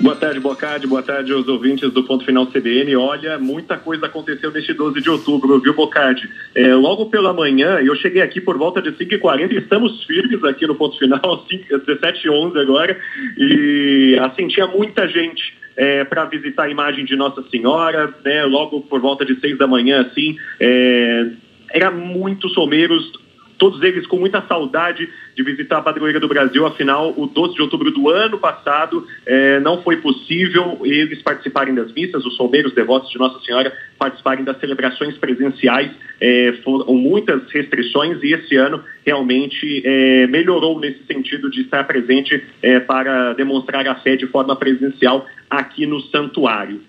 Boa tarde, Bocardi. Boa tarde aos ouvintes do Ponto Final CBN. Olha, muita coisa aconteceu neste 12 de outubro, viu, Bocardi? É, logo pela manhã, eu cheguei aqui por volta de 5h40 e estamos firmes aqui no Ponto Final, 17h11 agora. E, assim, tinha muita gente é, para visitar a imagem de Nossa Senhora, né? Logo por volta de 6 da manhã, assim. É, era muitos someiros, todos eles com muita saudade de visitar a Padroeira do Brasil, afinal, o 12 de outubro do ano passado eh, não foi possível eles participarem das missas, os solmeiros devotos de Nossa Senhora participarem das celebrações presenciais, eh, foram muitas restrições e esse ano realmente eh, melhorou nesse sentido de estar presente para demonstrar a fé de forma presencial aqui no santuário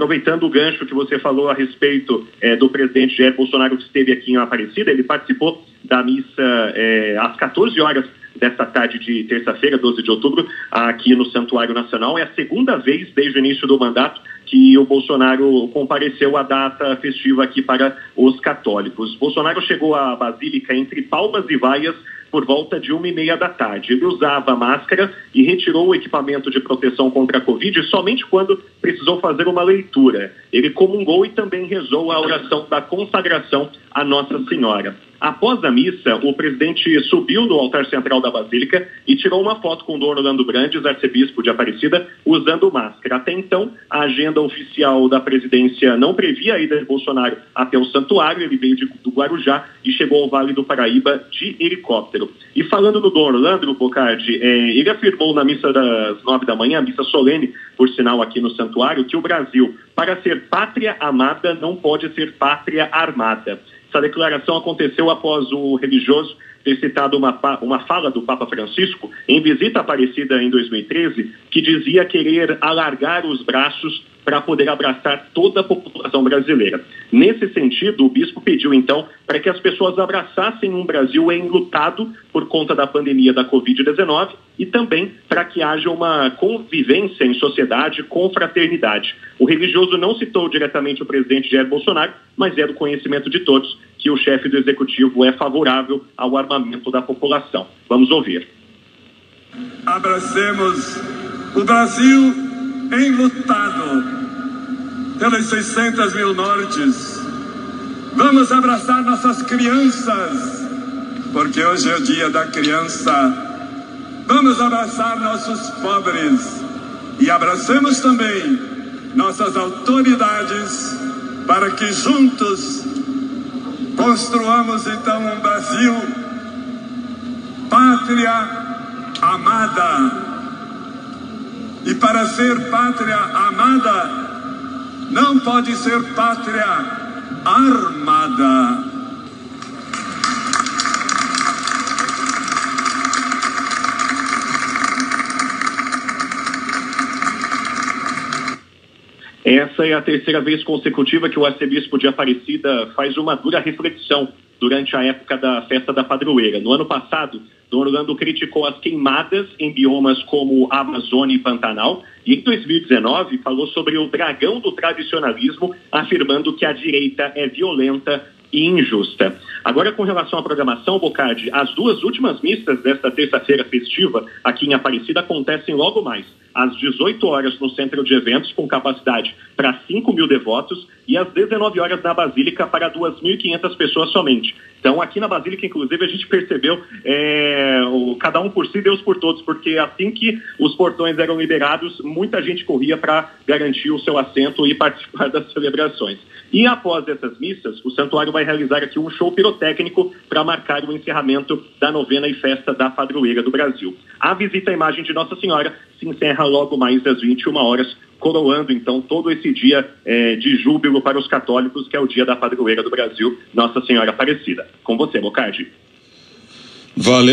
aproveitando o gancho que você falou a respeito é, do presidente Jair Bolsonaro que esteve aqui em Aparecida, ele participou da missa é, às 14 horas desta tarde de terça-feira, 12 de outubro, aqui no Santuário Nacional. É a segunda vez desde o início do mandato que o Bolsonaro compareceu à data festiva aqui para os católicos. Bolsonaro chegou à Basílica entre palmas e vaias por volta de uma e meia da tarde. Ele usava máscara e retirou o equipamento de proteção contra a Covid somente quando precisou fazer uma leitura. Ele comungou e também rezou a oração da consagração à Nossa Senhora. Após a missa, o presidente subiu no altar central da Basílica e tirou uma foto com o Dom Orlando Brandes, arcebispo de Aparecida, usando máscara. Até então, a agenda oficial da presidência não previa a ida de Bolsonaro até o santuário. Ele veio de, do Guarujá e chegou ao Vale do Paraíba de helicóptero. E falando no Dom Orlando, Bocardi, é, ele afirmou na missa das nove da manhã, missa solene, por sinal aqui no santuário, que o Brasil, para ser pátria amada, não pode ser pátria armada. Essa declaração aconteceu após o religioso ter citado uma, uma fala do Papa Francisco em visita aparecida em 2013, que dizia querer alargar os braços para poder abraçar toda a população brasileira. Nesse sentido, o bispo pediu então para que as pessoas abraçassem um Brasil enlutado por conta da pandemia da Covid-19 e também para que haja uma convivência em sociedade com fraternidade. O religioso não citou diretamente o presidente Jair Bolsonaro, mas é do conhecimento de todos que o chefe do executivo é favorável ao armamento da população. Vamos ouvir. Abracemos o Brasil enlutado pelas 600 mil mortes. Vamos abraçar nossas crianças, porque hoje é o dia da criança. Vamos abraçar nossos pobres e abracemos também nossas autoridades para que juntos construamos então um Brasil pátria amada e para ser pátria amada, não pode ser pátria armada. Essa é a terceira vez consecutiva que o arcebispo de Aparecida faz uma dura reflexão durante a época da festa da padroeira. No ano passado, Dom Orlando criticou as queimadas em biomas como Amazônia e Pantanal e em 2019 falou sobre o dragão do tradicionalismo, afirmando que a direita é violenta e injusta. Agora, com relação à programação, Bocardi, as duas últimas missas desta terça-feira festiva aqui em Aparecida acontecem logo mais, às 18 horas no centro de eventos, com capacidade para 5 mil devotos, e às 19 horas na Basílica para 2.500 pessoas somente. Então, aqui na Basílica, inclusive, a gente percebeu é, o, cada um por si, Deus por todos, porque assim que os portões eram liberados, muita gente corria para garantir o seu assento e participar das celebrações. E após essas missas, o santuário vai realizar aqui um show pirotécnico para marcar o encerramento da novena e festa da padroeira do Brasil. A visita à imagem de Nossa Senhora se encerra logo mais às 21 horas, coroando então todo esse dia é, de júbilo para os católicos, que é o dia da padroeira do Brasil, Nossa Senhora Aparecida. Com você, Bocardi. Valeu.